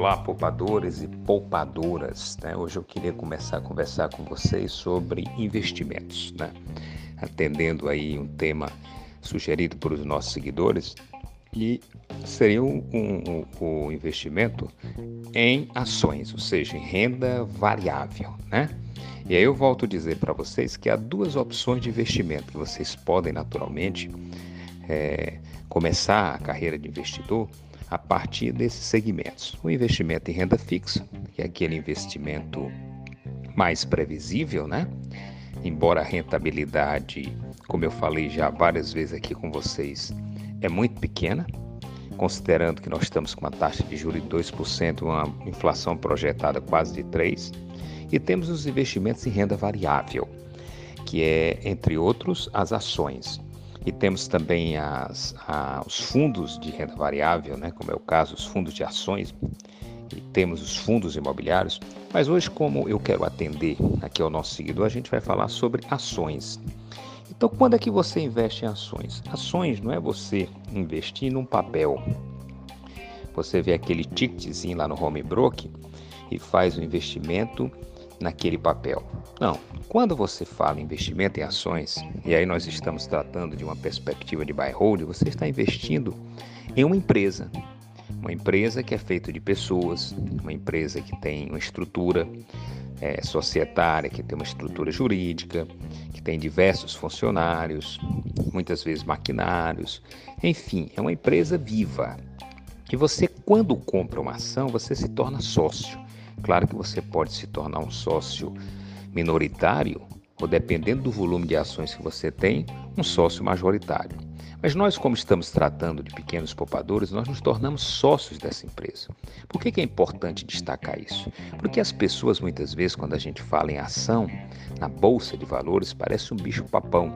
Olá, poupadores e poupadoras. Né? Hoje eu queria começar a conversar com vocês sobre investimentos, né? atendendo aí um tema sugerido por os nossos seguidores e seria o um, um, um, investimento em ações, ou seja, em renda variável, né? E aí eu volto a dizer para vocês que há duas opções de investimento que vocês podem naturalmente é, começar a carreira de investidor a partir desses segmentos. O investimento em renda fixa, que é aquele investimento mais previsível, né? Embora a rentabilidade, como eu falei já várias vezes aqui com vocês, é muito pequena, considerando que nós estamos com uma taxa de juros de 2%, uma inflação projetada quase de 3%, e temos os investimentos em renda variável, que é, entre outros, as ações. E temos também as, a, os fundos de renda variável, né, como é o caso, os fundos de ações, e temos os fundos imobiliários. Mas hoje, como eu quero atender aqui ao nosso seguidor, a gente vai falar sobre ações. Então, quando é que você investe em ações? Ações não é você investir num papel. Você vê aquele ticketzinho lá no home broker e faz o investimento naquele papel. Não. Quando você fala em investimento em ações, e aí nós estamos tratando de uma perspectiva de buy hold, você está investindo em uma empresa. Uma empresa que é feita de pessoas, uma empresa que tem uma estrutura é, societária, que tem uma estrutura jurídica, que tem diversos funcionários, muitas vezes maquinários, enfim, é uma empresa viva. E você, quando compra uma ação, você se torna sócio. Claro que você pode se tornar um sócio minoritário, ou dependendo do volume de ações que você tem, um sócio majoritário. Mas nós, como estamos tratando de pequenos poupadores, nós nos tornamos sócios dessa empresa. Por que, é importante destacar isso? Porque as pessoas, muitas vezes, quando a gente fala em ação na bolsa de valores, parece um bicho-papão.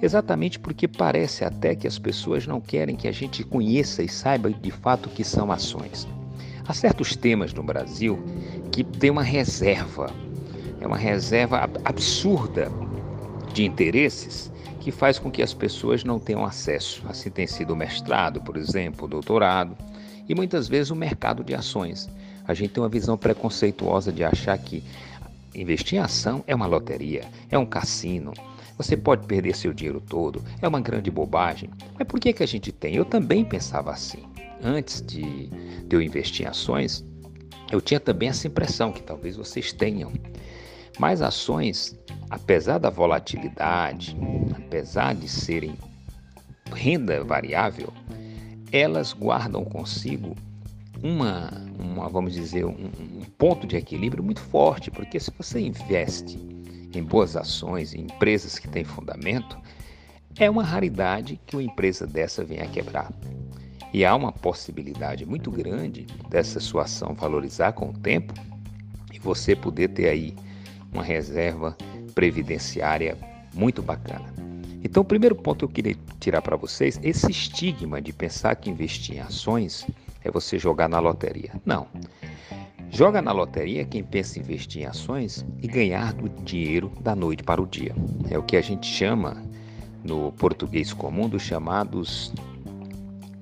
Exatamente porque parece até que as pessoas não querem que a gente conheça e saiba de fato o que são ações. Há certos temas no Brasil que tem uma reserva, é uma reserva absurda de interesses que faz com que as pessoas não tenham acesso. Assim tem sido o mestrado, por exemplo, o doutorado e muitas vezes o mercado de ações. A gente tem uma visão preconceituosa de achar que investir em ação é uma loteria, é um cassino. Você pode perder seu dinheiro todo, é uma grande bobagem. Mas por que, que a gente tem? Eu também pensava assim antes de, de eu investir em ações, eu tinha também essa impressão que talvez vocês tenham. Mas ações, apesar da volatilidade, apesar de serem renda variável, elas guardam consigo uma, uma vamos dizer, um, um, ponto de equilíbrio muito forte, porque se você investe em boas ações, em empresas que têm fundamento, é uma raridade que uma empresa dessa venha a quebrar. E há uma possibilidade muito grande dessa sua ação valorizar com o tempo e você poder ter aí uma reserva previdenciária muito bacana. Então, o primeiro ponto que eu queria tirar para vocês, esse estigma de pensar que investir em ações é você jogar na loteria. Não. Joga na loteria quem pensa em investir em ações e ganhar do dinheiro da noite para o dia. É o que a gente chama no português comum dos chamados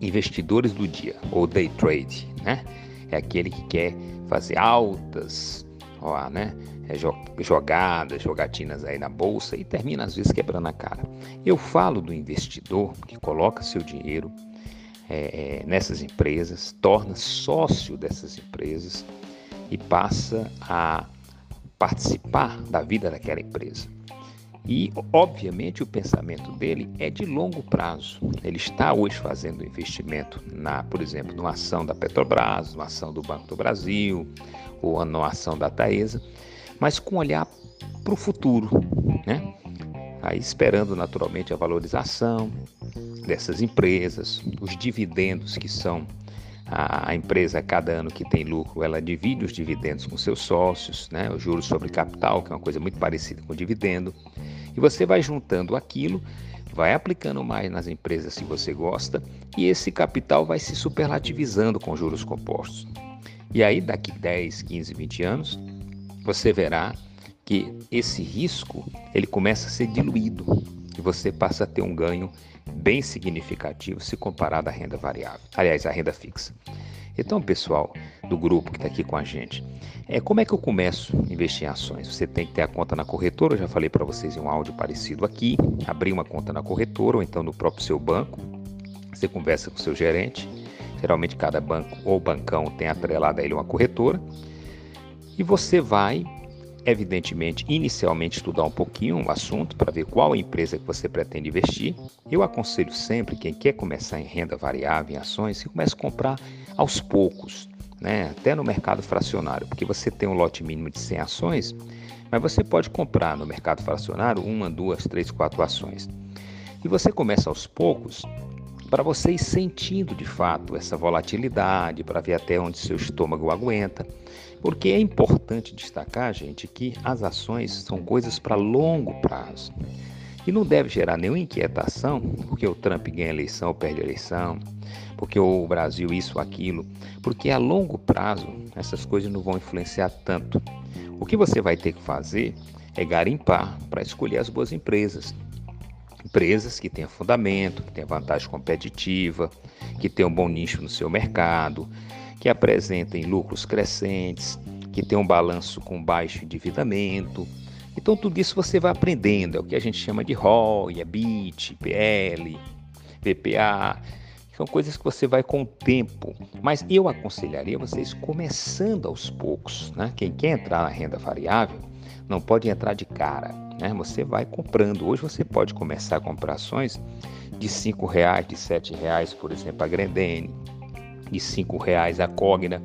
investidores do dia, ou day trade, né? É aquele que quer fazer altas, ó, né? É jogadas, jogatinas aí na bolsa e termina às vezes quebrando a cara. Eu falo do investidor que coloca seu dinheiro é, é, nessas empresas, torna sócio dessas empresas e passa a participar da vida daquela empresa. E, obviamente, o pensamento dele é de longo prazo. Ele está hoje fazendo investimento, na, por exemplo, numa ação da Petrobras, numa ação do Banco do Brasil, ou numa ação da Taesa, mas com olhar para o futuro, né? Aí esperando naturalmente a valorização dessas empresas, os dividendos que são a empresa, cada ano que tem lucro, ela divide os dividendos com seus sócios, né? os juros sobre capital, que é uma coisa muito parecida com dividendo. E você vai juntando aquilo, vai aplicando mais nas empresas se você gosta, e esse capital vai se superlativizando com juros compostos. E aí, daqui 10, 15, 20 anos, você verá que esse risco ele começa a ser diluído e você passa a ter um ganho bem significativo se comparado à renda variável, aliás, à renda fixa. Então, pessoal do grupo que está aqui com a gente, é como é que eu começo a investir em ações? Você tem que ter a conta na corretora, eu já falei para vocês em um áudio parecido aqui, abrir uma conta na corretora ou então no próprio seu banco. Você conversa com o seu gerente, geralmente cada banco ou bancão tem atrelado a ele uma corretora, e você vai evidentemente, inicialmente estudar um pouquinho o assunto para ver qual empresa que você pretende investir. Eu aconselho sempre quem quer começar em renda variável, em ações, que comece a comprar aos poucos, né? até no mercado fracionário, porque você tem um lote mínimo de 100 ações, mas você pode comprar no mercado fracionário uma, duas, três, quatro ações. E você começa aos poucos para você ir sentindo de fato essa volatilidade, para ver até onde seu estômago aguenta. Porque é importante destacar, gente, que as ações são coisas para longo prazo. E não deve gerar nenhuma inquietação, porque o Trump ganha eleição ou perde eleição, porque o Brasil isso aquilo, porque a longo prazo essas coisas não vão influenciar tanto. O que você vai ter que fazer é garimpar para escolher as boas empresas. Empresas que tenham fundamento, que tenham vantagem competitiva, que tenham um bom nicho no seu mercado, que apresentem lucros crescentes, que tenham um balanço com baixo endividamento. Então tudo isso você vai aprendendo, é o que a gente chama de ROI, EBIT, PL, VPA, são coisas que você vai com o tempo. Mas eu aconselharia vocês começando aos poucos. Né? Quem quer entrar na renda variável não pode entrar de cara. Né? Você vai comprando. Hoje você pode começar a comprar ações de R$ reais, de R$ reais, por exemplo, a Grendene, reais a Cogna.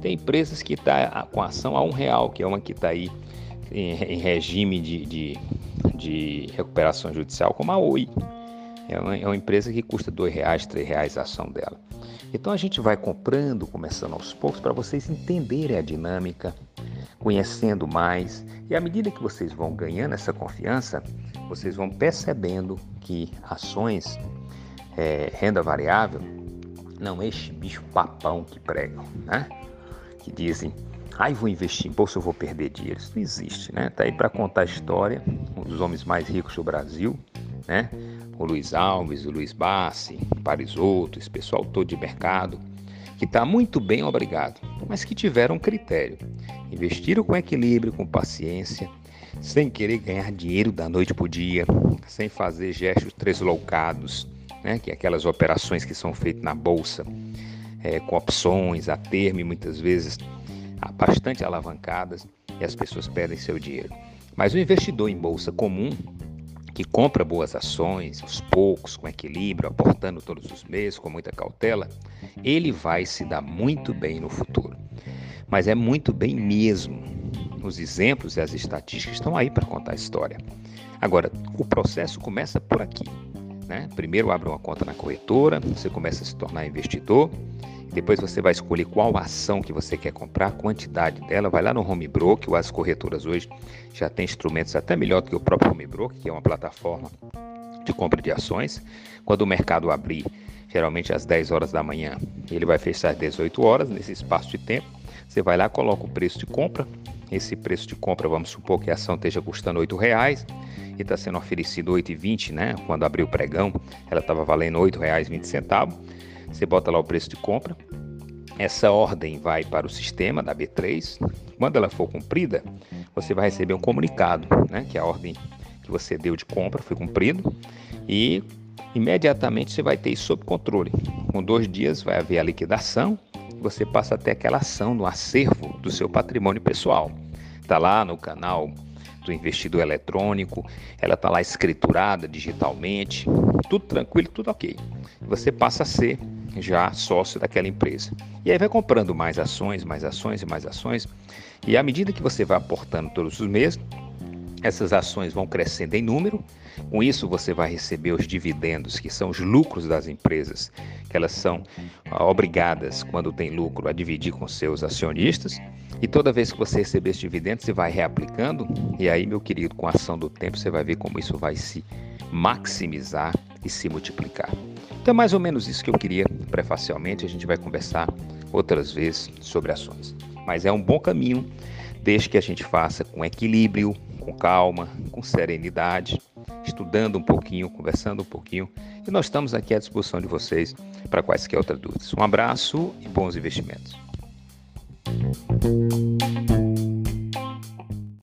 Tem empresas que estão tá com ação a um real, que é uma que está aí em, em regime de, de, de, recuperação judicial, como a Oi. É uma, é uma empresa que custa R$ reais, R$ reais a ação dela. Então a gente vai comprando, começando aos poucos, para vocês entenderem a dinâmica, conhecendo mais. E à medida que vocês vão ganhando essa confiança, vocês vão percebendo que ações, é, renda variável, não este bicho papão que pregam, né? Que dizem, ai, vou investir em bolsa, eu vou perder dinheiro. Isso não existe, né? Tá aí para contar a história, um dos homens mais ricos do Brasil, né? O Luiz Alves, o Luiz Bassi, Parisotto, esse pessoal todo de mercado, que está muito bem, obrigado, mas que tiveram critério. Investiram com equilíbrio, com paciência, sem querer ganhar dinheiro da noite para o dia, sem fazer gestos tresloucados, né? que é aquelas operações que são feitas na bolsa, é, com opções a termo e muitas vezes bastante alavancadas, e as pessoas perdem seu dinheiro. Mas o investidor em bolsa comum, que compra boas ações, aos poucos, com equilíbrio, aportando todos os meses, com muita cautela, ele vai se dar muito bem no futuro. Mas é muito bem mesmo. Os exemplos e as estatísticas estão aí para contar a história. Agora, o processo começa por aqui. Né? Primeiro abre uma conta na corretora, você começa a se tornar investidor, depois você vai escolher qual ação que você quer comprar, a quantidade dela, vai lá no Home Broker, as corretoras hoje já têm instrumentos até melhor do que o próprio Home Broker, que é uma plataforma de compra de ações. Quando o mercado abrir, geralmente às 10 horas da manhã, ele vai fechar às 18 horas, nesse espaço de tempo, você vai lá, coloca o preço de compra, esse preço de compra, vamos supor que a ação esteja custando R$ reais e está sendo oferecido R$ 8,20, né? Quando abriu o pregão, ela estava valendo R$ 8,20. Você bota lá o preço de compra. Essa ordem vai para o sistema da B3. Quando ela for cumprida, você vai receber um comunicado, né? Que a ordem que você deu de compra foi cumprida e imediatamente você vai ter isso sob controle. Com dois dias vai haver a liquidação. Você passa até aquela ação no acervo do seu patrimônio pessoal. Está lá no canal do investidor eletrônico, ela está lá escriturada digitalmente, tudo tranquilo, tudo ok. Você passa a ser já sócio daquela empresa. E aí vai comprando mais ações, mais ações e mais ações. E à medida que você vai aportando todos os meses, essas ações vão crescendo em número. Com isso, você vai receber os dividendos, que são os lucros das empresas, que elas são ah, obrigadas, quando tem lucro, a dividir com seus acionistas. E toda vez que você receber esse dividendo, você vai reaplicando. E aí, meu querido, com a ação do tempo, você vai ver como isso vai se maximizar e se multiplicar. Então é mais ou menos isso que eu queria prefacialmente. A gente vai conversar outras vezes sobre ações. Mas é um bom caminho, desde que a gente faça com equilíbrio, com calma, com serenidade, estudando um pouquinho, conversando um pouquinho. E nós estamos aqui à disposição de vocês para quaisquer outras dúvidas. Um abraço e bons investimentos.